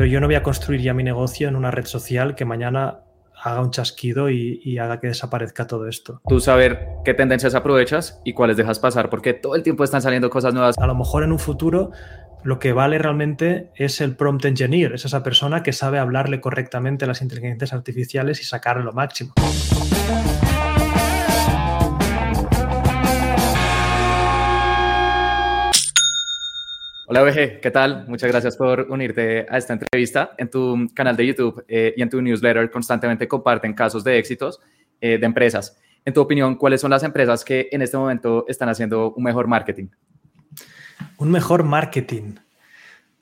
pero yo no voy a construir ya mi negocio en una red social que mañana haga un chasquido y, haga que desaparezca todo esto. Tú saber qué tendencias aprovechas y cuáles dejas pasar, porque todo el tiempo están saliendo cosas nuevas. A lo mejor en un futuro lo que vale realmente es el prompt engineer, es esa persona que sabe hablarle correctamente a las inteligencias artificiales y sacar lo máximo. Hola BG, ¿qué tal? Muchas gracias por unirte a esta entrevista. En tu canal de YouTube eh, y en tu newsletter constantemente comparten casos de éxitos eh, de empresas. En tu opinión, ¿cuáles son las empresas que en este momento están haciendo un mejor marketing? Un mejor marketing.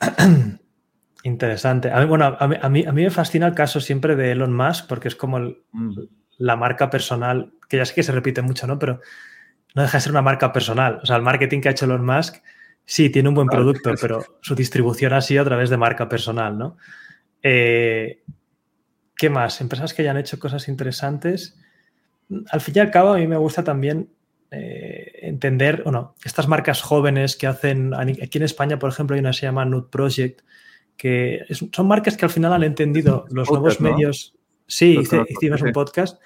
Interesante. A mí, bueno, a mí, a, mí, me fascina el caso siempre de Elon Musk porque es como mm. la marca personal, que ya sé que se repite mucho, ¿no? Pero no deja de ser una marca personal. O sea, el marketing que ha hecho Elon Musk Sí, tiene un buen producto, pero su distribución ha sido a través de marca personal, ¿no? Eh, ¿Qué más? Empresas que hayan hecho cosas interesantes. Al fin y al cabo, a mí me gusta también eh, entender, bueno, estas marcas jóvenes que hacen, aquí en España, por ejemplo, hay una que se llama Nude Project, que son marcas que al final han entendido los nuevos medios. Sí, hicimos un podcast.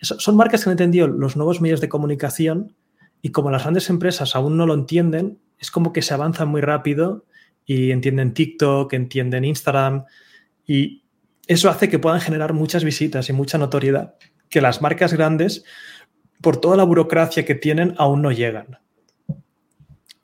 Son marcas que han entendido los nuevos medios de comunicación y como las grandes empresas aún no lo entienden, es como que se avanzan muy rápido y entienden TikTok, entienden Instagram y eso hace que puedan generar muchas visitas y mucha notoriedad que las marcas grandes, por toda la burocracia que tienen, aún no llegan.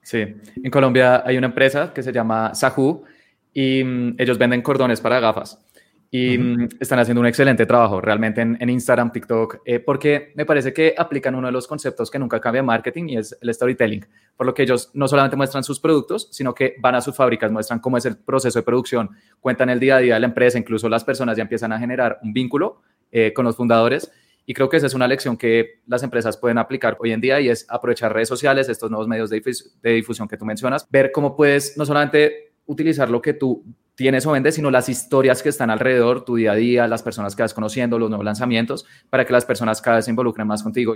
Sí, en Colombia hay una empresa que se llama Sahu y mm, ellos venden cordones para gafas y mm, están haciendo un excelente trabajo realmente en, Instagram, TikTok, eh, porque me parece que aplican uno de los conceptos que nunca cambia en marketing y es el storytelling, por lo que ellos no solamente muestran sus productos, sino que van a sus fábricas, muestran cómo es el proceso de producción, cuentan el día a día de la empresa, incluso las personas ya empiezan a generar un vínculo eh, con los fundadores. Y creo que esa es una lección que las empresas pueden aplicar hoy en día y es aprovechar redes sociales, estos nuevos medios de, de difusión que tú mencionas, ver cómo puedes no solamente utilizar lo que tú tienes o vendes, sino las historias que están alrededor, tu día a día, las personas que vas conociendo, los nuevos lanzamientos, para que las personas cada vez se involucren más contigo.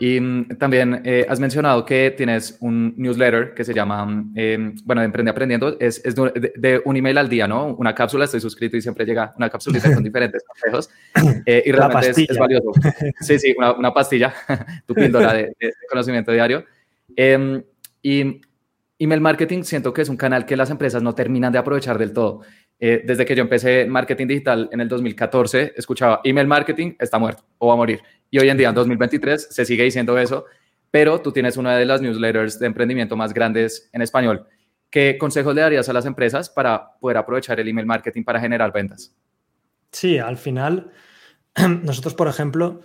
Y mm, también eh, has mencionado que tienes un newsletter que se llama, em, bueno, de Emprende Aprendiendo, es, es de, un email al día, ¿no? Una cápsula, estoy suscrito y siempre llega una cápsula con diferentes consejos. Eh, y realmente es, valioso. Sí, sí, una, una pastilla, tu píldora de, de, conocimiento diario. Eh, y Email marketing siento que es un canal que las empresas no terminan de aprovechar del todo. Eh, desde que yo empecé marketing digital en el 2014, escuchaba email marketing está muerto o va a morir. Y hoy en día, en 2023, se sigue diciendo eso, pero tú tienes una de las newsletters de emprendimiento más grandes en español. ¿Qué consejos le darías a las empresas para poder aprovechar el email marketing para generar ventas? Sí, al final, nosotros, por ejemplo,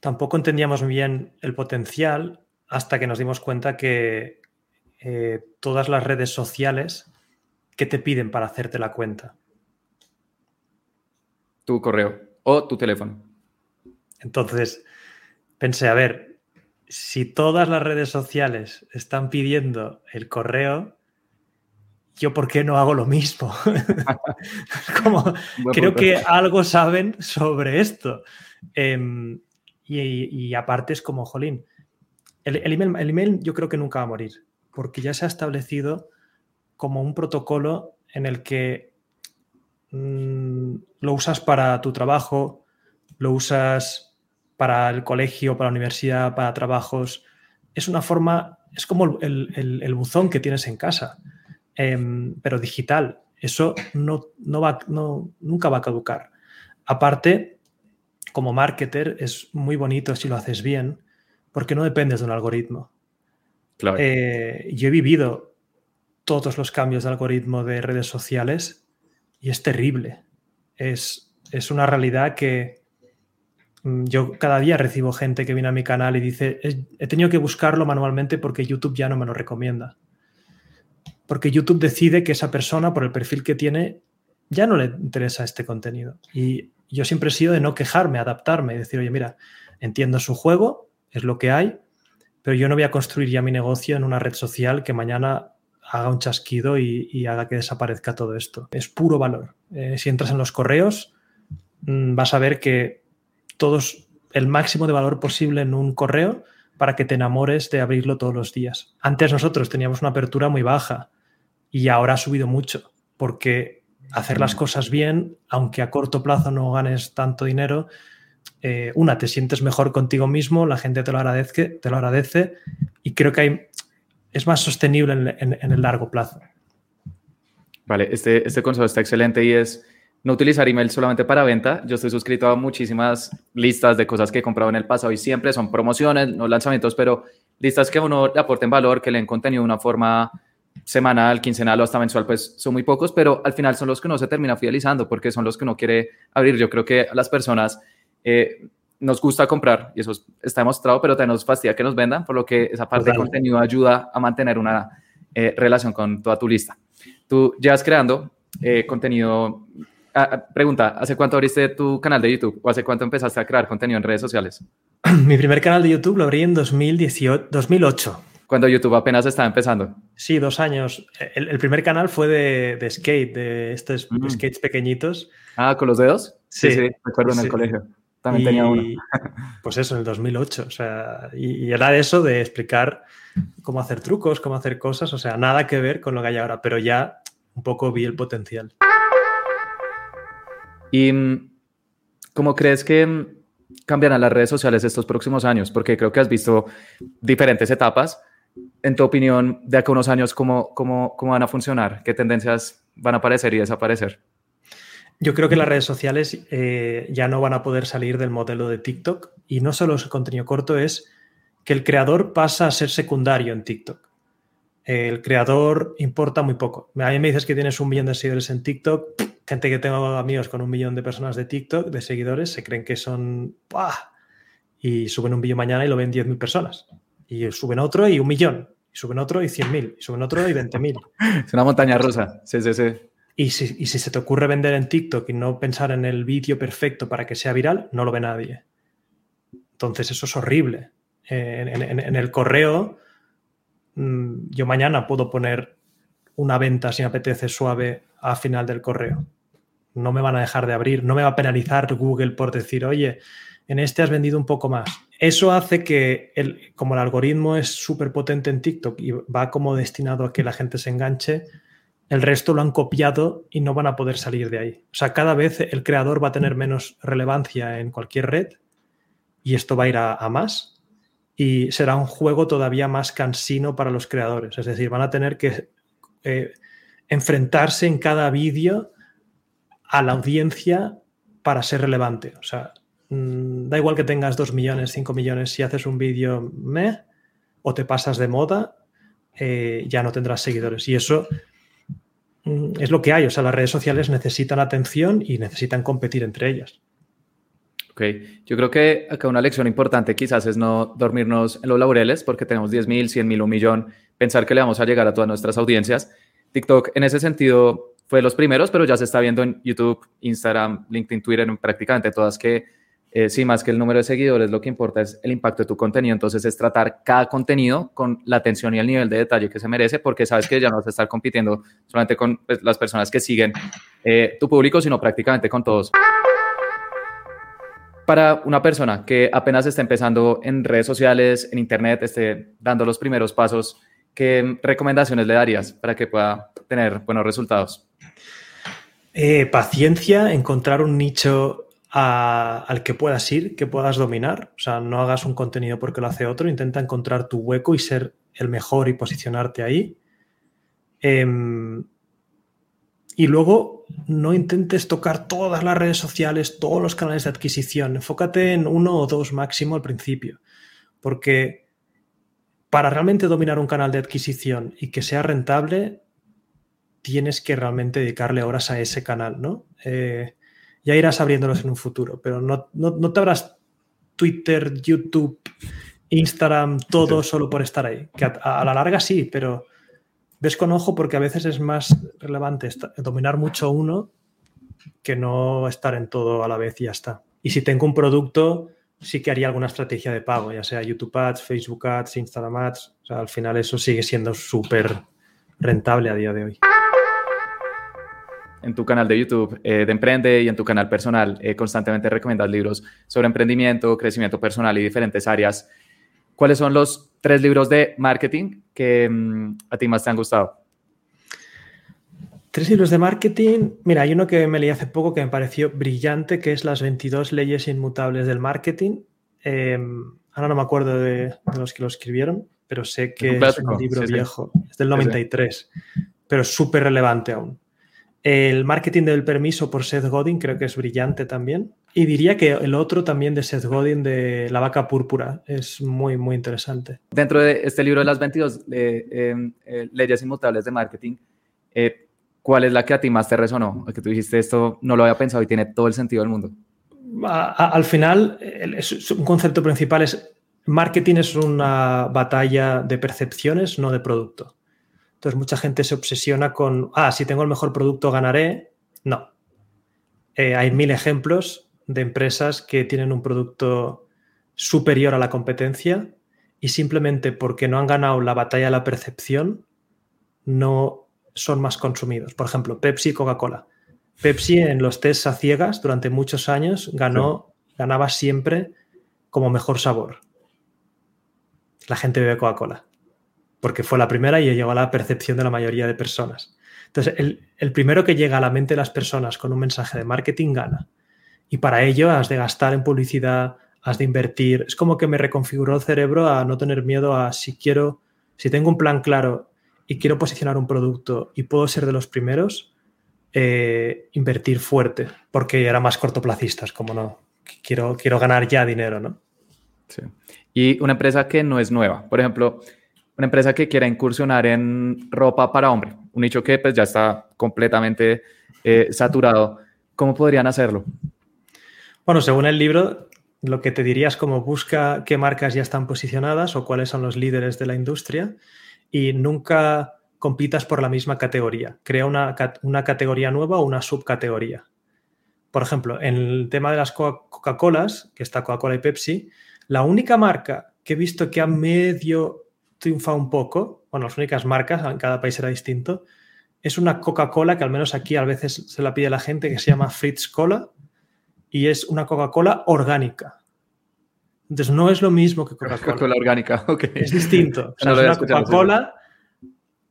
tampoco entendíamos bien el potencial hasta que nos dimos cuenta que eh, todas las redes sociales que te piden para hacerte la cuenta. Tu correo o tu teléfono. Entonces, pensé, a ver, si todas las redes sociales están pidiendo el correo, yo por qué no hago lo mismo? Como, creo que algo saben sobre esto. Em, y, aparte es como, jolín, el, email, el, email, yo creo que nunca va a morir porque ya se ha establecido como un protocolo en el que mm, lo usas para tu trabajo, lo usas para el colegio, para la universidad, para trabajos. Es una forma, es como el, buzón que tienes en casa, em, pero digital. Eso no, va, no, nunca va a caducar. Aparte, como marketer es muy bonito si lo haces bien, porque no dependes de un algoritmo. Eh, yo he vivido todos los cambios de algoritmo de redes sociales y es terrible. Es, es una realidad que mm, yo cada día recibo gente que viene a mi canal y dice, he tenido que buscarlo manualmente porque YouTube ya no me lo recomienda. Porque YouTube decide que esa persona, por el perfil que tiene, ya no le interesa este contenido. Y yo siempre he sido de no quejarme, adaptarme, y decir, oye, mira, entiendo su juego, es lo que hay, pero yo no voy a construir ya mi negocio en una red social que mañana haga un chasquido y, haga que desaparezca todo esto. Es puro valor. Eh, si entras en los correos, mm, vas a ver que todos el máximo de valor posible en un correo para que te enamores de abrirlo todos los días. Antes nosotros teníamos una apertura muy baja y ahora ha subido mucho, porque hacer las cosas bien, aunque a corto plazo no ganes tanto dinero, eh, una, te sientes mejor contigo mismo, la gente te lo agradece, te lo agradece y creo que hay, es más sostenible en, el largo plazo. Vale, este, este consejo está excelente y es no utilizar email solamente para venta. Yo estoy suscrito a muchísimas listas de cosas que he comprado en el pasado y siempre son promociones, no lanzamientos, pero listas que a uno le aporten valor, que le den contenido de una forma semanal, quincenal o hasta mensual, pues son muy pocos, pero al final son los que uno se termina fidelizando porque son los que uno quiere abrir. Yo creo que las personas eh, nos gusta comprar y eso está demostrado, pero nos fastidia que nos vendan, por lo que esa parte de contenido ayuda a mantener una eh, relación con toda tu lista. Tú llevas creando eh, contenido Ah, ah, pregunta, ¿hace cuánto abriste tu canal de YouTube o hace cuánto empezaste a crear contenido en redes sociales? Mi primer canal de YouTube lo abrí en 2018, 2008. Cuando YouTube apenas estaba empezando. Sí, dos años. El, primer canal fue de, skate, de estos mm. skates pequeñitos. Ah, ¿con los dedos? Sí, sí, recuerdo en el colegio. También tenía uno. pues eso, en el 2008. O sea, y, y, era eso de explicar cómo hacer trucos, cómo hacer cosas. O sea, nada que ver con lo que hay ahora, pero ya un poco vi el potencial. ¿Y mm, cómo crees que mm, cambiarán las redes sociales estos próximos años? Porque creo que has visto diferentes etapas. En tu opinión, de acá a unos años, ¿cómo, cómo, cómo van a funcionar? ¿Qué tendencias van a aparecer y desaparecer? Yo creo que las redes sociales eh, ya no van a poder salir del modelo de TikTok y no solo el contenido corto, es que el creador pasa a ser secundario en TikTok. El creador importa muy poco. A mí me dices que tienes un millón de seguidores en TikTok, gente que tengo amigos con un millón de personas de TikTok, de seguidores, se creen que son... Y suben un vídeo mañana y lo ven 10.000 personas. Y suben otro y un millón. Y suben otro y 100.000. Y suben otro y 20.000. Es una montaña rusa. Sí, sí, sí. Y si, se te ocurre vender en TikTok y no pensar en el vídeo perfecto para que sea viral, no lo ve nadie. Entonces eso es horrible. en, el correo, mm, yo mañana puedo poner una venta, si me apetece, suave a final del correo. No me van a dejar de abrir, no me va a penalizar Google por decir, oye, en este has vendido un poco más. Eso hace que, el, como el algoritmo es súper potente en TikTok y va como destinado a que la gente se enganche, el resto lo han copiado y no van a poder salir de ahí. O sea, cada vez el creador va a tener menos relevancia en cualquier red y esto va a ir a, más y será un juego todavía más cansino para los creadores. Es decir, van a tener que eh, enfrentarse en cada vídeo a la audiencia para ser relevante. O sea, mm, da igual que tengas 2 millones, 5 millones, si haces un vídeo me o te pasas de moda, eh, ya no tendrás seguidores. Y eso es lo que hay. O sea, las redes sociales necesitan atención y necesitan competir entre ellas. Ok, yo creo que acá una lección importante quizás es no dormirnos en los laureles porque tenemos 10 mil, 100 mil, un millón, pensar que le vamos a llegar a todas nuestras audiencias TikTok en ese sentido fue de los primeros, pero ya se está viendo en YouTube, Instagram, LinkedIn, Twitter, en prácticamente todas que eh, sí, más que el número de seguidores, lo que importa es el impacto de tu contenido. Entonces es tratar cada contenido con la atención y el nivel de detalle que se merece, porque sabes que ya no vas a estar compitiendo solamente con pues, las personas que siguen eh, tu público, sino prácticamente con todos. Para una persona que apenas está empezando en redes sociales, en Internet, esté dando los primeros pasos, ¿qué recomendaciones le darías para que pueda tener buenos resultados? Eh, paciencia, encontrar un nicho al que puedas ir, que puedas dominar. O sea, no hagas un contenido porque lo hace otro, intenta encontrar tu hueco y ser el mejor y posicionarte ahí. Em, y luego no intentes tocar todas las redes sociales, todos los canales de adquisición. Enfócate en uno o dos máximo al principio. Porque para realmente dominar un canal de adquisición y que sea rentable, tienes que realmente dedicarle horas a ese canal, ¿no? Eh, ya irás abriéndolos en un futuro, pero no, te abras Twitter, YouTube, Instagram, todo solo por estar ahí. Que a, la larga sí, pero ves con ojo porque a veces es más relevante dominar mucho uno que no estar en todo a la vez y ya está. Y si tengo un producto, sí que haría alguna estrategia de pago, ya sea YouTube Ads, Facebook Ads, Instagram Ads. O sea, al final eso sigue siendo súper rentable a día de hoy. En tu canal de YouTube eh, de Emprende y en tu canal personal, eh, constantemente recomiendas libros sobre emprendimiento, crecimiento personal y diferentes áreas. ¿Cuáles son los tres libros de marketing que mm, a ti más te han gustado? Tres libros de marketing. Mira, hay uno que me leí hace poco que me pareció brillante, que es Las 22 leyes inmutables del marketing. Em, ahora no me acuerdo de, los que lo escribieron, pero sé que es un, libro viejo. Es del 93, pero es súper relevante aún. El marketing del permiso por Seth Godin creo que es brillante también. Y diría que el otro también de Seth Godin de La vaca púrpura es muy, muy interesante. Dentro de este libro de las 22 eh, em, eh, leyes inmutables de marketing, eh, ¿cuál es la que a ti más te resonó? Que tú dijiste esto, no lo había pensado y tiene todo el sentido del mundo. al final, un concepto principal es marketing es una batalla de percepciones, no de producto. Entonces mucha gente se obsesiona con, ah, si tengo el mejor producto ganaré. No. Eh, hay mil ejemplos de empresas que tienen un producto superior a la competencia y simplemente porque no han ganado la batalla de la percepción, no son más consumidos. Por ejemplo, Pepsi y Coca-Cola. Pepsi en los test a ciegas durante muchos años ganó, ganaba siempre como mejor sabor. La gente bebe Coca-Cola porque fue la primera y llegó a la percepción de la mayoría de personas. Entonces, el, primero que llega a la mente de las personas con un mensaje de marketing gana. Y para ello has de gastar en publicidad, has de invertir. Es como que me reconfiguró el cerebro a no tener miedo a si quiero, si tengo un plan claro y quiero posicionar un producto y puedo ser de los primeros, eh, invertir fuerte, porque era más cortoplacistas, como no. Quiero, quiero ganar ya dinero, ¿no? Sí. Y una empresa que no es nueva. Por ejemplo, una empresa que quiera incursionar en ropa para hombre, un nicho que pues ya está completamente eh, saturado, ¿cómo podrían hacerlo? Bueno, según el libro, lo que te diría es como busca qué marcas ya están posicionadas o cuáles son los líderes de la industria y nunca compitas por la misma categoría. Crea una, una categoría nueva o una subcategoría. Por ejemplo, en el tema de las Coca-Colas, que está Coca-Cola y Pepsi, la única marca que he visto que ha medio triunfa un poco, bueno, las únicas marcas, en cada país era distinto, es una Coca-Cola que al menos aquí a veces se la pide la gente, que se llama Fritz Cola, y es una Coca-Cola orgánica. Entonces no es lo mismo que Coca-Cola. Coca-Cola orgánica, ok. Es distinto. es una Coca-Cola,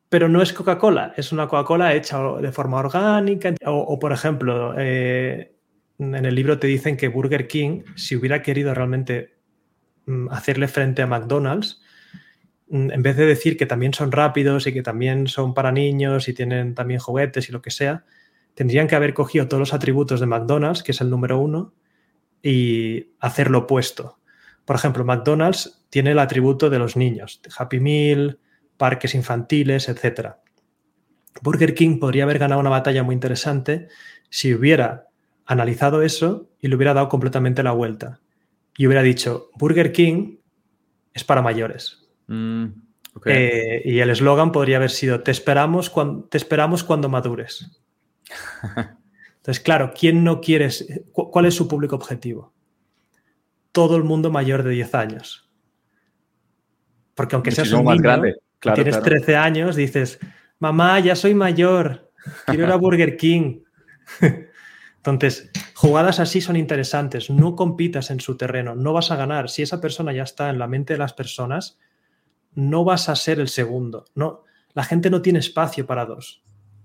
pero no es Coca-Cola, es una Coca-Cola hecha de forma orgánica. O, por ejemplo, eh, en el libro te dicen que Burger King, si hubiera querido realmente mm, hacerle frente a McDonald's, en vez de decir que también son rápidos y que también son para niños y tienen también juguetes y lo que sea, tendrían que haber cogido todos los atributos de McDonald's, que es el número uno, y hacer lo opuesto. Por ejemplo, McDonald's tiene el atributo de los niños, Happy Meal, parques infantiles, etc. Burger King podría haber ganado una batalla muy interesante si hubiera analizado eso y le hubiera dado completamente la vuelta. Y hubiera dicho, Burger King es para mayores, Mm, eh, y el eslogan podría haber sido, te esperamos, cuando, te esperamos cuando madures. Entonces, claro, ¿quién no quieres? ¿Cuál es su público objetivo? Todo el mundo mayor de 10 años. Porque aunque seas un niño, grande. tienes 13 años, dices, mamá, ya soy mayor, quiero ir a Burger King. Entonces, jugadas así son interesantes. No compitas en su terreno, no vas a ganar. Si esa persona ya está en la mente de las personas, no vas a ser el segundo. No, la gente no tiene espacio para dos.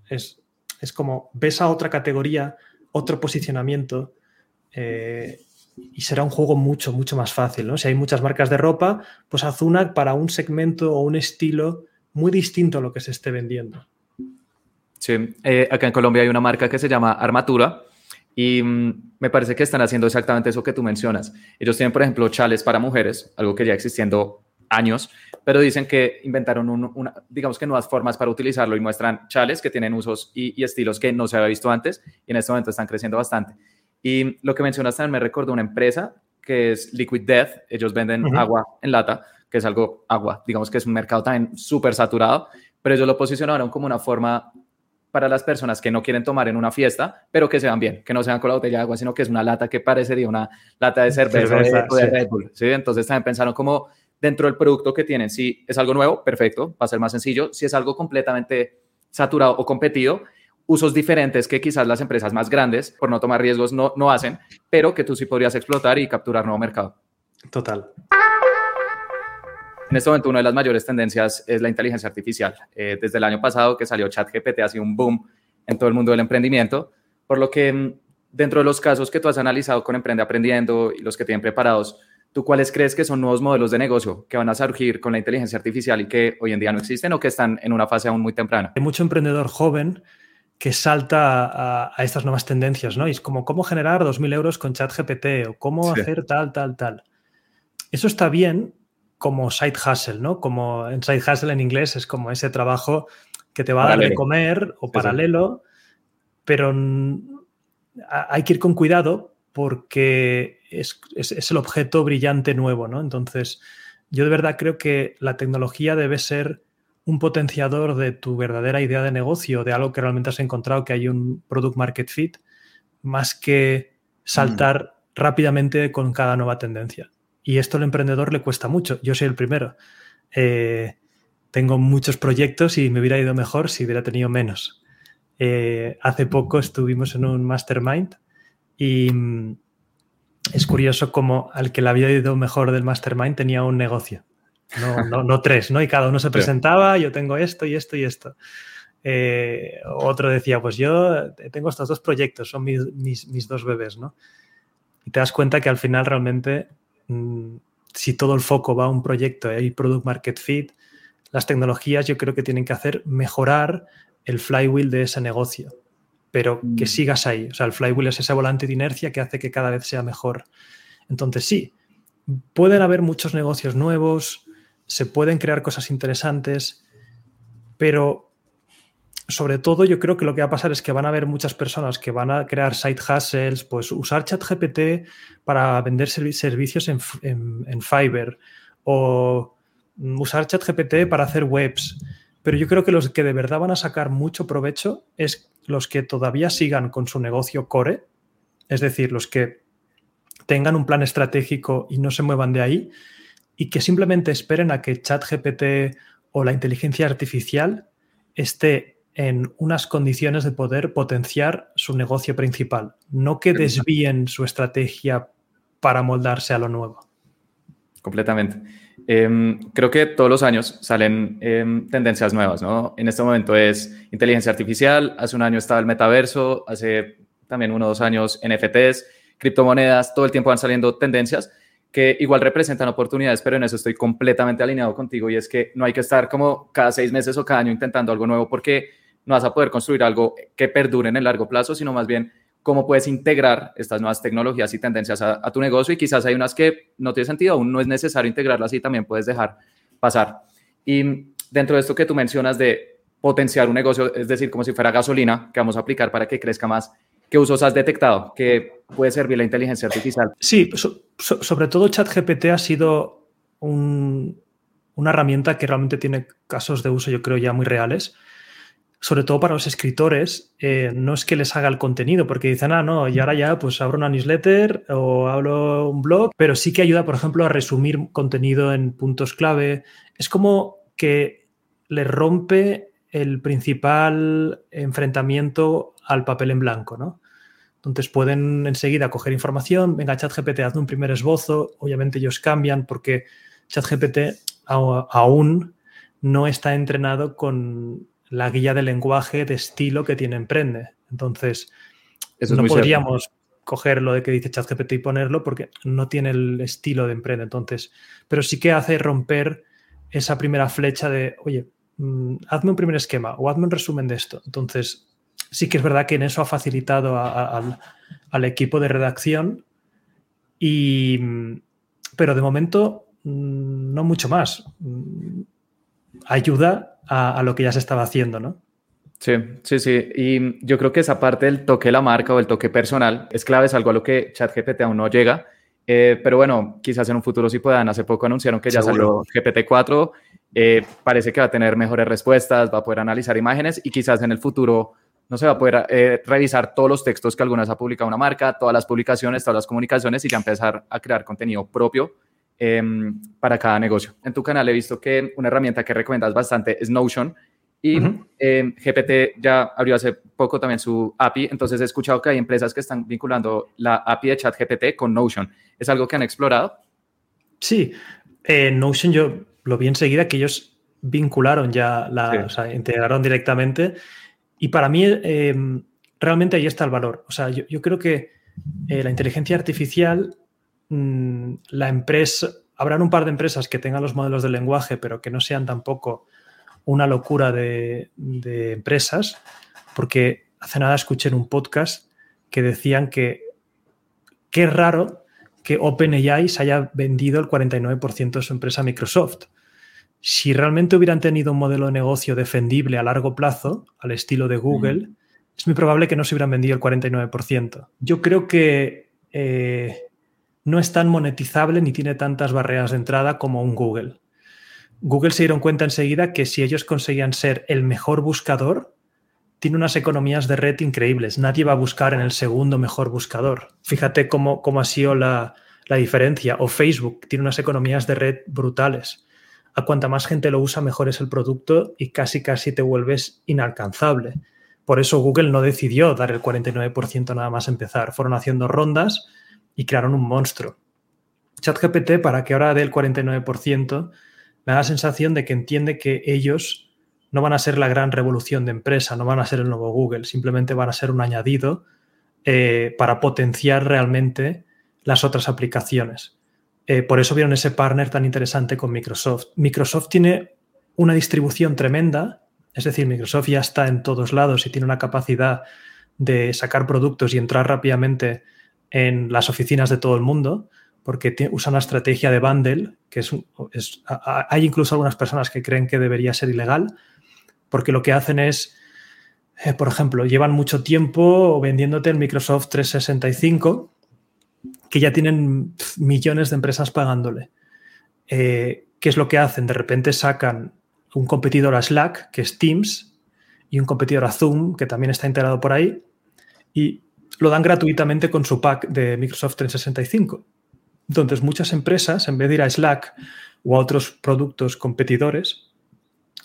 Es, es como ves a otra categoría, otro posicionamiento eh, y será un juego mucho, mucho más fácil. ¿no? Si hay muchas marcas de ropa, pues haz una para un segmento o un estilo muy distinto a lo que se esté vendiendo. Sí, eh, acá en Colombia hay una marca que se llama Armatura y mm, me parece que están haciendo exactamente eso que tú mencionas. Ellos tienen, por ejemplo, chales para mujeres, algo que ya existiendo años, pero dicen que inventaron, una, digamos que nuevas formas para utilizarlo y muestran chales que tienen usos y, estilos que no se había visto antes y en este momento están creciendo bastante. Y lo que mencionaste también me recordó una empresa que es Liquid Death, ellos venden agua en lata, que es algo agua, digamos que es un mercado también súper saturado, pero ellos lo posicionaron como una forma para las personas que no quieren tomar en una fiesta, pero que se van bien, que no sean con la botella de agua, sino que es una lata que parecería una lata de cerveza, o de, Red Bull. ¿sí? Entonces también pensaron como dentro del producto que tienen. Si es algo nuevo, perfecto, va a ser más sencillo. Si es algo completamente saturado o competido, usos diferentes que quizás las empresas más grandes, por no tomar riesgos, no, no hacen, pero que tú sí podrías explotar y capturar nuevo mercado. Total. En este momento, una de las mayores tendencias es la inteligencia artificial. Eh, desde el año pasado que salió ChatGPT, ha sido un boom en todo el mundo del emprendimiento, por lo que mm, dentro de los casos que tú has analizado con Emprende Aprendiendo y los que tienen preparados, ¿tú cuáles crees que son nuevos modelos de negocio que van a surgir con la inteligencia artificial y que hoy en día no existen o que están en una fase aún muy temprana? Hay mucho emprendedor joven que salta a, estas nuevas tendencias, ¿no? Y es como cómo generar 2.000 euros con ChatGPT o cómo hacer tal, tal, tal. Eso está bien como side hustle, ¿no? Como en side hustle en inglés es como ese trabajo que te va a dar de comer o paralelo, pero hay que ir con cuidado porque es, es, el objeto brillante nuevo, ¿no? Entonces, yo de verdad creo que la tecnología debe ser un potenciador de tu verdadera idea de negocio, de algo que realmente has encontrado, que hay un product market fit, más que saltar mm. rápidamente con cada nueva tendencia. Y esto al emprendedor le cuesta mucho. Yo soy el primero. Eh, tengo muchos proyectos y me hubiera ido mejor si hubiera tenido menos. Eh, hace poco estuvimos en un mastermind y mm, es curioso como al que le había ido mejor del mastermind tenía un negocio. No, no, tres, ¿no? Y cada uno se presentaba, yo tengo esto y esto y esto. Eh, otro decía, pues yo tengo estos dos proyectos, son mis, dos bebés, ¿no? Y te das cuenta que al final realmente, mm, si todo el foco va a un proyecto y product market fit, las tecnologías yo creo que tienen que hacer mejorar el flywheel de ese negocio, pero que mm. sigas ahí. O sea, el flywheel es ese volante de inercia que hace que cada vez sea mejor. Entonces, sí, pueden haber muchos negocios nuevos, se pueden crear cosas interesantes, pero sobre todo yo creo que lo que va a pasar es que van a haber muchas personas que van a crear side hustles, pues usar ChatGPT para vender servicios en, en, Fiverr o usar ChatGPT para hacer webs. Pero yo creo que los que de verdad van a sacar mucho provecho es los que todavía sigan con su negocio core, es decir, los que tengan un plan estratégico y no se muevan de ahí, y que simplemente esperen a que ChatGPT o la inteligencia artificial esté en unas condiciones de poder potenciar su negocio principal, no que desvíen su estrategia para moldarse a lo nuevo. Completamente. Em, creo que todos los años salen em, tendencias nuevas, ¿no? En este momento es inteligencia artificial, hace un año estaba el metaverso, hace también uno o dos años NFTs, criptomonedas, todo el tiempo van saliendo tendencias que igual representan oportunidades, pero en eso estoy completamente alineado contigo y es que no hay que estar como cada seis meses o cada año intentando algo nuevo porque no vas a poder construir algo que perdure en el largo plazo, sino más bien cómo puedes integrar estas nuevas tecnologías y tendencias a, tu negocio y quizás hay unas que no tiene sentido, aún no es necesario integrarlas y también puedes dejar pasar. Y dentro de esto que tú mencionas de potenciar un negocio, es decir, como si fuera gasolina que vamos a aplicar para que crezca más, ¿Qué usos has detectado que puede servir la inteligencia artificial? Sí, sobre todo ChatGPT ha sido una herramienta que realmente tiene casos de uso, yo creo, ya muy reales. Sobre todo para los escritores, eh, no es que les haga el contenido, porque dicen, ah, no, y ahora ya pues abro una newsletter o abro un blog, pero sí que ayuda, por ejemplo, a resumir contenido en puntos clave. Es como que le rompe el principal enfrentamiento al papel en blanco, ¿no? Entonces pueden enseguida coger información, venga, ChatGPT, hazme un primer esbozo, obviamente ellos cambian porque ChatGPT aún no está entrenado con la guía de lenguaje de estilo que tiene Emprende. Entonces, no podríamos coger lo de que dice ChatGPT y ponerlo porque no tiene el estilo de Emprende. Entonces, pero sí que hace romper esa primera flecha de, oye, mm, hazme un primer esquema o hazme un resumen de esto. Entonces, sí que es verdad que en eso ha facilitado al, equipo de redacción, y, pero de momento mm, no mucho más. Mm, ayuda a, lo que ya se estaba haciendo, ¿no? Sí, sí, sí. Y yo creo que esa parte del toque de la marca o el toque personal es clave, es algo a lo que ChatGPT aún no llega. Eh, pero bueno, quizás en un futuro sí puedan. Hace poco anunciaron que ya salió GPT-4. Eh, parece que va a tener mejores respuestas, va a poder analizar imágenes y quizás en el futuro no se va a poder eh, revisar todos los textos que alguna vez ha publicado una marca, todas las publicaciones, todas las comunicaciones y ya empezar a crear contenido propio em, para cada negocio. En tu canal he visto que una herramienta que recomiendas bastante es Notion y em, GPT ya abrió hace poco también su API, entonces he escuchado que hay empresas que están vinculando la API de ChatGPT con Notion. ¿Es algo que han explorado? Sí, eh, Notion yo lo vi enseguida que ellos vincularon ya, la, o sea, integraron directamente Y para mí, em, realmente ahí está el valor. O sea, yo, creo que eh, la inteligencia artificial, mm, la empresa, habrán un par de empresas que tengan los modelos de lenguaje, pero que no sean tampoco una locura de, de empresas, porque hace nada escuché en un podcast que decían que qué raro que OpenAI se haya vendido el 49% de su empresa Microsoft. Si realmente hubieran tenido un modelo de negocio defendible a largo plazo, al estilo de Google, es muy probable que no se hubieran vendido el 49%. Yo creo que eh, no es tan monetizable ni tiene tantas barreras de entrada como un Google. Google se dieron cuenta enseguida que si ellos conseguían ser el mejor buscador, tiene unas economías de red increíbles. Nadie va a buscar en el segundo mejor buscador. Fíjate cómo, cómo ha sido la, la, diferencia. O Facebook tiene unas economías de red brutales. A cuanta más gente lo usa, mejor es el producto y casi casi te vuelves inalcanzable. Por eso Google no decidió dar el 49% nada más empezar. Fueron haciendo rondas y crearon un monstruo. ChatGPT, para que ahora dé el 49%, me da la sensación de que entiende que ellos no van a ser la gran revolución de empresa, no van a ser el nuevo Google, simplemente van a ser un añadido eh, para potenciar realmente las otras aplicaciones. Eh, por eso vieron ese partner tan interesante con Microsoft. Microsoft tiene una distribución tremenda, es decir, Microsoft ya está en todos lados y tiene una capacidad de sacar productos y entrar rápidamente en las oficinas de todo el mundo, porque usa una estrategia de bundle, que es, es, hay incluso algunas personas que creen que debería ser ilegal, porque lo que hacen es, eh, por ejemplo, llevan mucho tiempo vendiéndote el Microsoft 365, que ya tienen millones de empresas pagándole. Eh, ¿Qué es lo que hacen? De repente sacan un competidor a Slack, que es Teams, y un competidor a Zoom, que también está integrado por ahí, y lo dan gratuitamente con su pack de Microsoft 365. Entonces, muchas empresas, en vez de ir a Slack o a otros productos competidores,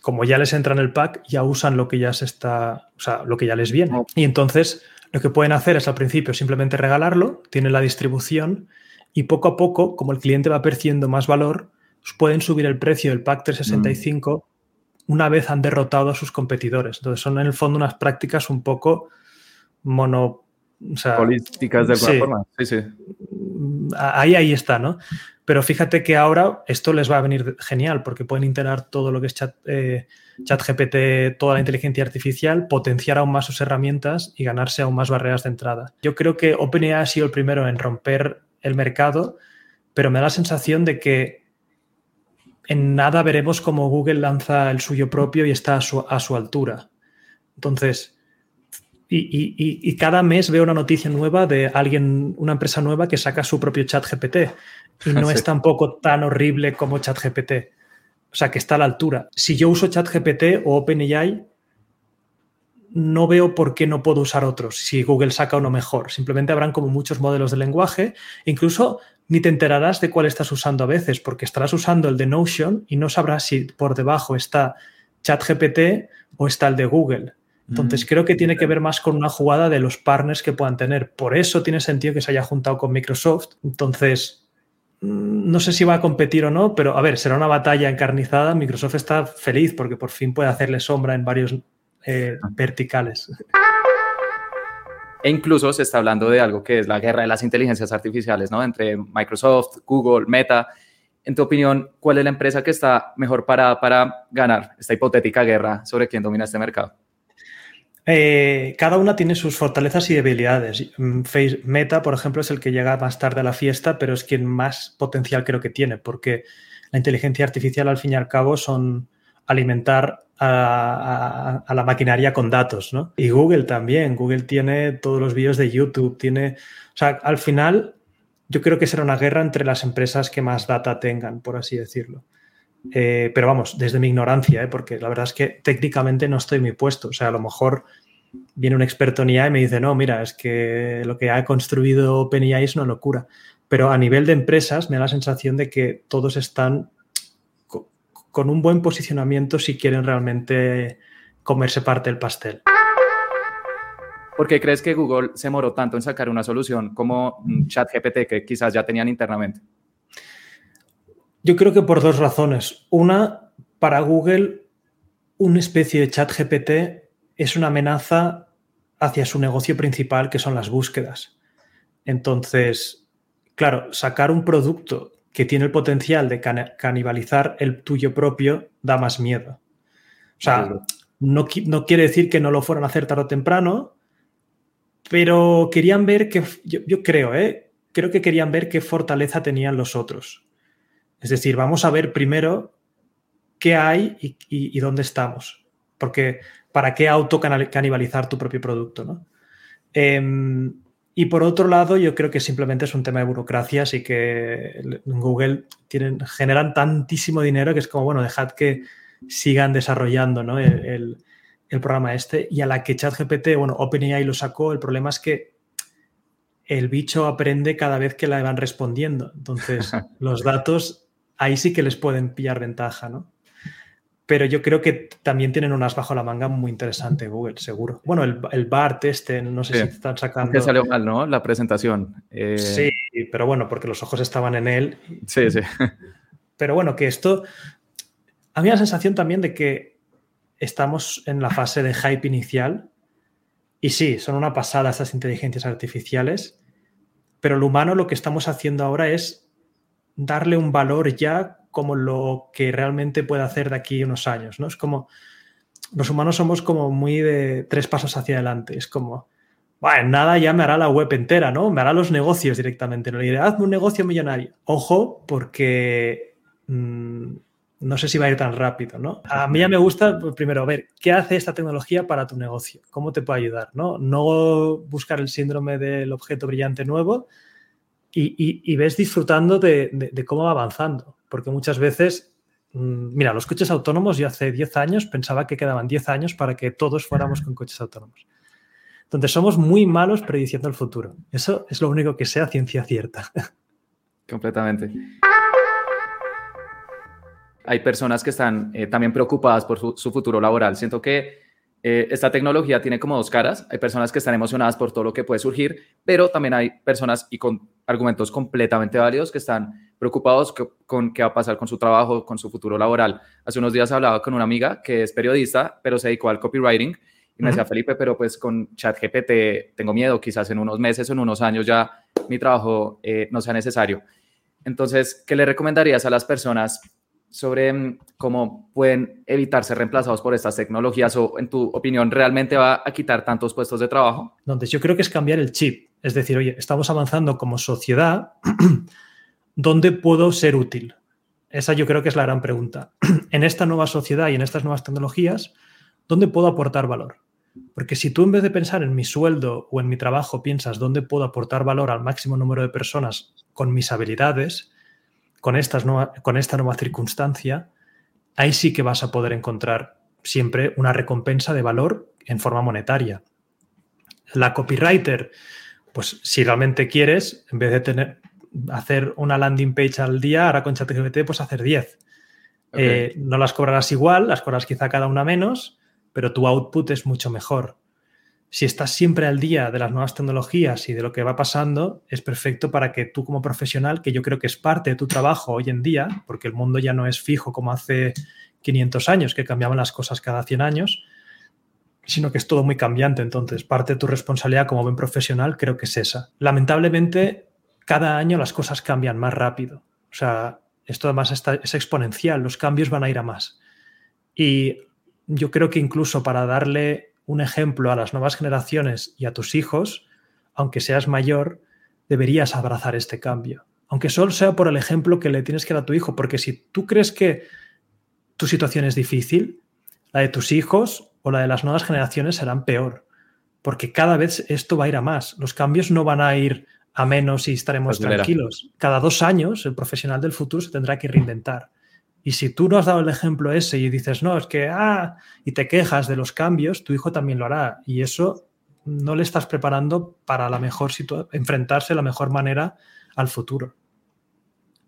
como ya les entra en el pack, ya usan lo que ya se está, o sea, lo que ya les viene. Y entonces lo que pueden hacer es al principio simplemente regalarlo, tienen la distribución y poco a poco, como el cliente va percibiendo más valor, pues pueden subir el precio del pack 365 mm. una vez han derrotado a sus competidores. Entonces son en el fondo unas prácticas un poco mono... Políticas de alguna forma. Sí, sí. Ahí, ahí está, ¿no? Pero fíjate que ahora esto les va a venir genial porque pueden integrar todo lo que es chat, eh, ChatGPT, toda la inteligencia artificial, potenciar aún más sus herramientas y ganarse aún más barreras de entrada. Yo creo que OpenAI ha sido el primero en romper el mercado, pero me da la sensación de que en nada veremos cómo Google lanza el suyo propio y está a su, a su altura. Entonces, y, cada mes veo una noticia nueva de alguien, una empresa nueva que saca su propio chat GPT y no es tampoco tan horrible como chat GPT. O sea, que está a la altura. Si yo uso chat GPT o OpenAI, no veo por qué no puedo usar otros si Google saca uno mejor. Simplemente habrán como muchos modelos de lenguaje. Incluso ni te enterarás de cuál estás usando a veces, porque estarás usando el de Notion y no sabrás si por debajo está ChatGPT o está el de Google. Entonces, mm. creo que tiene que ver más con una jugada de los partners que puedan tener. Por eso tiene sentido que se haya juntado con Microsoft. Entonces, mm, no sé si va a competir o no, pero a ver, será una batalla encarnizada. Microsoft está feliz porque por fin puede hacerle sombra en varios eh, ah. verticales. E incluso se está hablando de algo que es la guerra de las inteligencias artificiales, ¿no? Entre Microsoft, Google, Meta. En tu opinión, ¿cuál es la empresa que está mejor parada para ganar esta hipotética guerra sobre quién domina este mercado? Eh, cada una tiene sus fortalezas y debilidades. Mm, Face Meta, por ejemplo, es el que llega más tarde a la fiesta, pero es quien más potencial creo que tiene, porque la inteligencia artificial, al fin y al cabo, son alimentar a, la maquinaria con datos, ¿no? Y Google también. Google tiene todos los vídeos de YouTube, tiene. O sea, al final, yo creo que será una guerra entre las empresas que más data tengan, por así decirlo. Eh, pero vamos, desde mi ignorancia, ¿eh? porque la verdad es que técnicamente no estoy mi puesto. O sea, a lo mejor viene un experto en IA y me dice, no, mira, es que lo que ha construido OpenAI es una locura. Pero a nivel de empresas me da la sensación de que todos están con un buen posicionamiento si quieren realmente comerse parte del pastel. ¿Por qué crees que Google se moró tanto en sacar una solución como ChatGPT que quizás ya tenían internamente? Yo creo que por dos razones. Una, para Google, una especie de chat GPT es una amenaza hacia su negocio principal, que son las búsquedas. Entonces, claro, sacar un producto que tiene el potencial de canibalizar el tuyo propio da más miedo. O sea, no, no, quiere decir que no lo fueran a hacer tarde o temprano, pero querían ver que, yo, creo, ¿eh? creo que querían ver qué fortaleza tenían los otros. Es decir, vamos a ver primero qué hay y, dónde estamos. Porque, ¿para qué autocanibalizar tu propio producto? ¿no? Em, y por otro lado, yo creo que simplemente es un tema de burocracia, así que Google tienen, generan tantísimo dinero que es como, bueno, dejad que sigan desarrollando ¿no? el, programa este. Y a la que ChatGPT, bueno, OpenAI lo sacó, el problema es que el bicho aprende cada vez que la van respondiendo. Entonces, los datos ahí sí que les pueden pillar ventaja, ¿no? pero yo creo que también tienen unas bajo la manga muy interesante Google, seguro. Bueno, el, el BART este, no sé si están sacando... Que salió mal, ¿no? La presentación. Eh, sí, pero bueno, porque los ojos estaban en él. Sí, sí. Pero bueno, que esto... A mí la sensación también de que estamos en la fase de hype inicial y sí, son una pasada estas inteligencias artificiales, pero lo humano lo que estamos haciendo ahora es darle un valor ya como lo que realmente puede hacer de aquí unos años, ¿no? Es como, los humanos somos como muy de tres pasos hacia adelante, es como, bueno, nada ya me hará la web entera, ¿no? Me hará los negocios directamente, no le diré, hazme un negocio millonario. Ojo, porque mm, no sé si va a ir tan rápido, ¿no? A mí ya me gusta, pues, primero, ver qué hace esta tecnología para tu negocio, cómo te puede ayudar, ¿no? No buscar el síndrome del objeto brillante nuevo, y, ves disfrutando de, cómo va avanzando. Porque muchas veces, mm, mira, los coches autónomos, yo hace 10 años pensaba que quedaban 10 años para que todos fuéramos con coches autónomos. Entonces somos muy malos prediciendo el futuro. Eso es lo único que sea ciencia cierta. Completamente. Hay personas que están eh, también preocupadas por su futuro laboral. Siento que eh, esta tecnología tiene como dos caras. Hay personas que están emocionadas por todo lo que puede surgir, pero también hay personas y con argumentos completamente válidos que están preocupados con qué va a pasar con su trabajo, con su futuro laboral. Hace unos días hablaba con una amiga que es periodista, pero se dedicó al copywriting y me decía, Felipe, pero pues con ChatGPT tengo miedo, quizás en unos meses o en unos años ya mi trabajo eh, no sea necesario. Entonces, ¿qué le recomendarías a las personas sobre mm, cómo pueden evitar ser reemplazados por estas tecnologías o, en tu opinión, realmente va a quitar tantos puestos de trabajo? Entonces, yo creo que es cambiar el chip. Es decir, oye, estamos avanzando como sociedad, ¿dónde puedo ser útil? Esa yo creo que es la gran pregunta. en esta nueva sociedad y en estas nuevas tecnologías, ¿dónde puedo aportar valor? Porque si tú en vez de pensar en mi sueldo o en mi trabajo piensas dónde puedo aportar valor al máximo número de personas con mis habilidades, con, estas con esta nueva circunstancia, ahí sí que vas a poder encontrar siempre una recompensa de valor en forma monetaria. La copywriter, pues si realmente quieres, en vez de tener, hacer una landing page al día, ahora con ChatGPT, pues hacer 10. Eh, no las cobrarás igual, las cobrarás quizá cada una menos, pero tu output es mucho mejor si estás siempre al día de las nuevas tecnologías y de lo que va pasando, es perfecto para que tú como profesional, que yo creo que es parte de tu trabajo hoy en día, porque el mundo ya no es fijo como hace 500 años, que cambiaban las cosas cada 100 años, sino que es todo muy cambiante. Entonces, parte de tu responsabilidad como buen profesional creo que es esa. Lamentablemente, cada año las cosas cambian más rápido. O sea, esto además es exponencial, los cambios van a ir a más. Y yo creo que incluso para darle un ejemplo a las nuevas generaciones y a tus hijos, aunque seas mayor, deberías abrazar este cambio. Aunque solo sea por el ejemplo que le tienes que dar a tu hijo, porque si tú crees que tu situación es difícil, la de tus hijos o la de las nuevas generaciones serán peor, porque cada vez esto va a ir a más. Los cambios no van a ir a menos y estaremos pues tranquilos. Cada dos años el profesional del futuro se tendrá que reinventar. Y si tú no has dado el ejemplo ese y dices, no, es que, ah, y te quejas de los cambios, tu hijo también lo hará. Y eso no le estás preparando para la mejor enfrentarse de la mejor manera al futuro.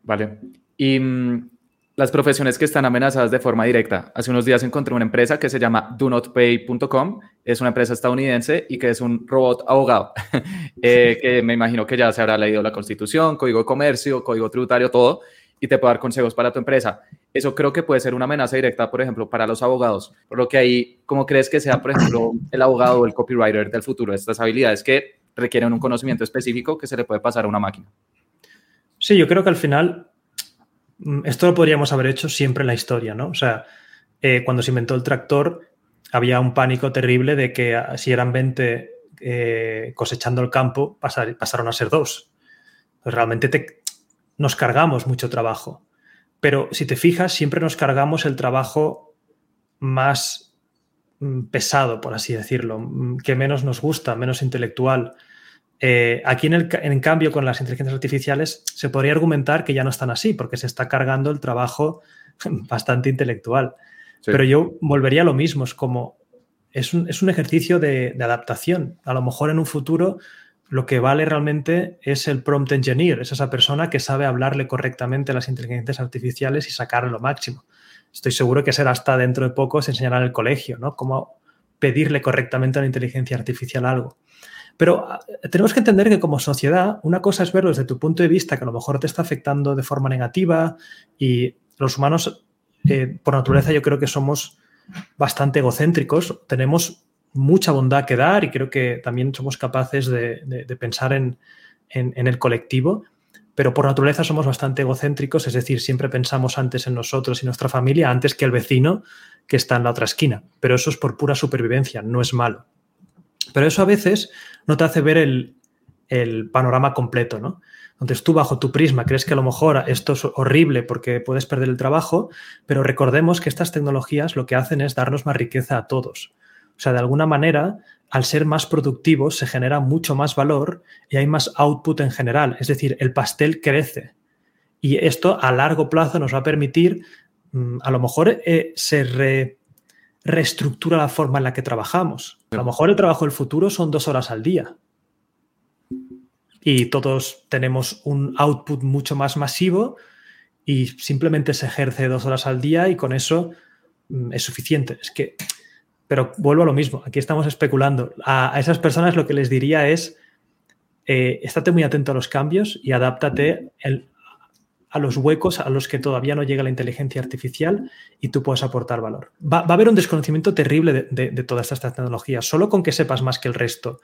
Vale. Y mm, las profesiones que están amenazadas de forma directa. Hace unos días encontré una empresa que se llama donotpay.com. Es una empresa estadounidense y que es un robot abogado, eh, que me imagino que ya se habrá leído la constitución, código de comercio, código tributario, todo y te puede dar consejos para tu empresa. Eso creo que puede ser una amenaza directa, por ejemplo, para los abogados. Por lo que ahí, ¿cómo crees que sea, por ejemplo, el abogado o el copywriter del futuro? Estas habilidades que requieren un conocimiento específico que se le puede pasar a una máquina. Sí, yo creo que al final mm, esto lo podríamos haber hecho siempre en la historia, ¿no? O sea, eh, cuando se inventó el tractor, había un pánico terrible de que ah, si eran 20 eh, cosechando el campo, pasaron a ser dos. Pues realmente nos cargamos mucho trabajo. Pero si te fijas, siempre nos cargamos el trabajo más mm, pesado, por así decirlo, mm, que menos nos gusta, menos intelectual. Eh, aquí, en, el, en cambio, con las inteligencias artificiales, se podría argumentar que ya no están así, porque se está cargando el trabajo bastante intelectual. Pero yo volvería a lo mismo, es como, es un, ejercicio de, adaptación. A lo mejor en un futuro lo que vale realmente es el prompt engineer, es esa persona que sabe hablarle correctamente a las inteligencias artificiales y sacarle lo máximo. Estoy seguro que será hasta dentro de poco se enseñará en el colegio, ¿no? Cómo pedirle correctamente a la inteligencia artificial algo. Pero ah, tenemos que entender que como sociedad, una cosa es verlo desde tu punto de vista, que a lo mejor te está afectando de forma negativa y los humanos, eh, por naturaleza, yo creo que somos bastante egocéntricos, tenemos mucha bondad que dar y creo que también somos capaces de, pensar en, el colectivo, pero por naturaleza somos bastante egocéntricos, es decir, siempre pensamos antes en nosotros y nuestra familia antes que el vecino que está en la otra esquina, pero eso es por pura supervivencia, no es malo. Pero eso a veces no te hace ver el, el panorama completo, ¿no? Entonces tú bajo tu prisma crees que a lo mejor esto es horrible porque puedes perder el trabajo, pero recordemos que estas tecnologías lo que hacen es darnos más riqueza a todos. O sea, de alguna manera, al ser más productivos se genera mucho más valor y hay más output en general, es decir, el pastel crece. Y esto a largo plazo nos va a permitir, mm, a lo mejor eh, se reestructura la forma en la que trabajamos. A lo mejor el trabajo del futuro son dos horas al día y todos tenemos un output mucho más masivo y simplemente se ejerce dos horas al día y con eso mm, es suficiente. Es que, pero vuelvo a lo mismo, aquí estamos especulando. A, esas personas lo que les diría es, eh, estate muy atento a los cambios y adáptate a los huecos a los que todavía no llega la inteligencia artificial y tú puedes aportar valor. Va, a haber un desconocimiento terrible de, de todas estas tecnologías, solo con que sepas más que el resto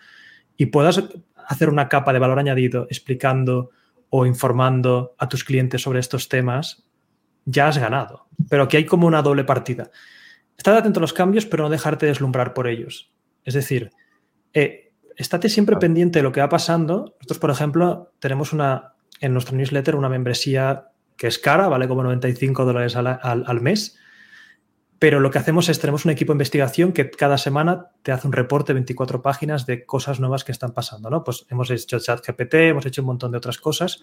y puedas hacer una capa de valor añadido explicando o informando a tus clientes sobre estos temas, ya has ganado. Pero aquí hay como una doble partida. Estar atento a los cambios, pero no dejarte deslumbrar por ellos. Es decir, eh, estate siempre pendiente de lo que va pasando. Nosotros, por ejemplo, tenemos una en nuestro newsletter una membresía que es cara, vale como 95 dólares al mes, pero lo que hacemos es, tenemos un equipo de investigación que cada semana te hace un reporte de 24 páginas de cosas nuevas que están pasando, ¿no? Pues hemos hecho chat GPT, hemos hecho un montón de otras cosas.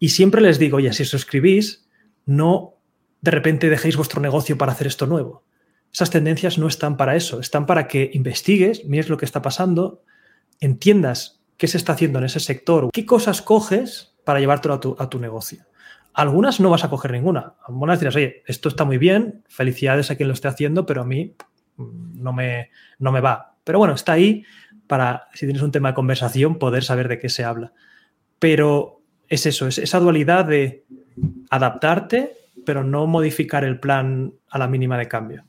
Y siempre les digo, oye, si suscribís, no de repente dejéis vuestro negocio para hacer esto nuevo. Esas tendencias no están para eso, están para que investigues, mires lo que está pasando, entiendas qué se está haciendo en ese sector, qué cosas coges para llevártelo a tu, a tu negocio. Algunas no vas a coger ninguna. Algunas dirás, oye, esto está muy bien, felicidades a quien lo esté haciendo, pero a mí mm, no me, no me va. Pero bueno, está ahí para, si tienes un tema de conversación, poder saber de qué se habla. Pero es eso, es esa dualidad de adaptarte, pero no modificar el plan a la mínima de cambio.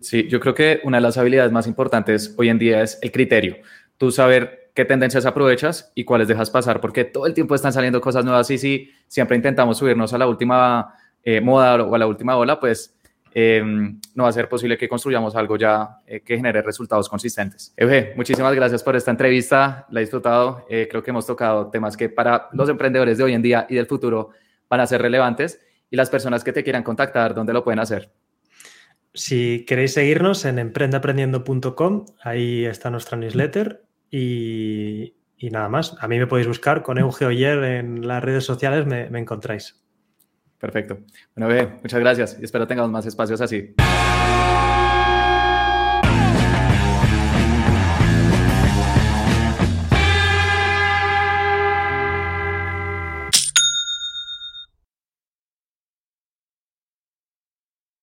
Sí, yo creo que una de las habilidades más importantes hoy en día es el criterio. Tú saber qué tendencias aprovechas y cuáles dejas pasar, porque todo el tiempo están saliendo cosas nuevas y si siempre intentamos subirnos a la última eh, moda o a la última ola, pues em, no va a ser posible que construyamos algo ya eh, que genere resultados consistentes. Euge, muchísimas gracias por esta entrevista, la he disfrutado, eh, creo que hemos tocado temas que para los emprendedores de hoy en día y del futuro van a ser relevantes y las personas que te quieran contactar, ¿dónde lo pueden hacer? Si queréis seguirnos en emprendeaprendiendo.com, ahí está nuestra newsletter y, nada más. A mí me podéis buscar con Euge Oyer en las redes sociales, me, me encontráis. Perfecto. Bueno, ve, muchas gracias y espero tengamos más espacios así.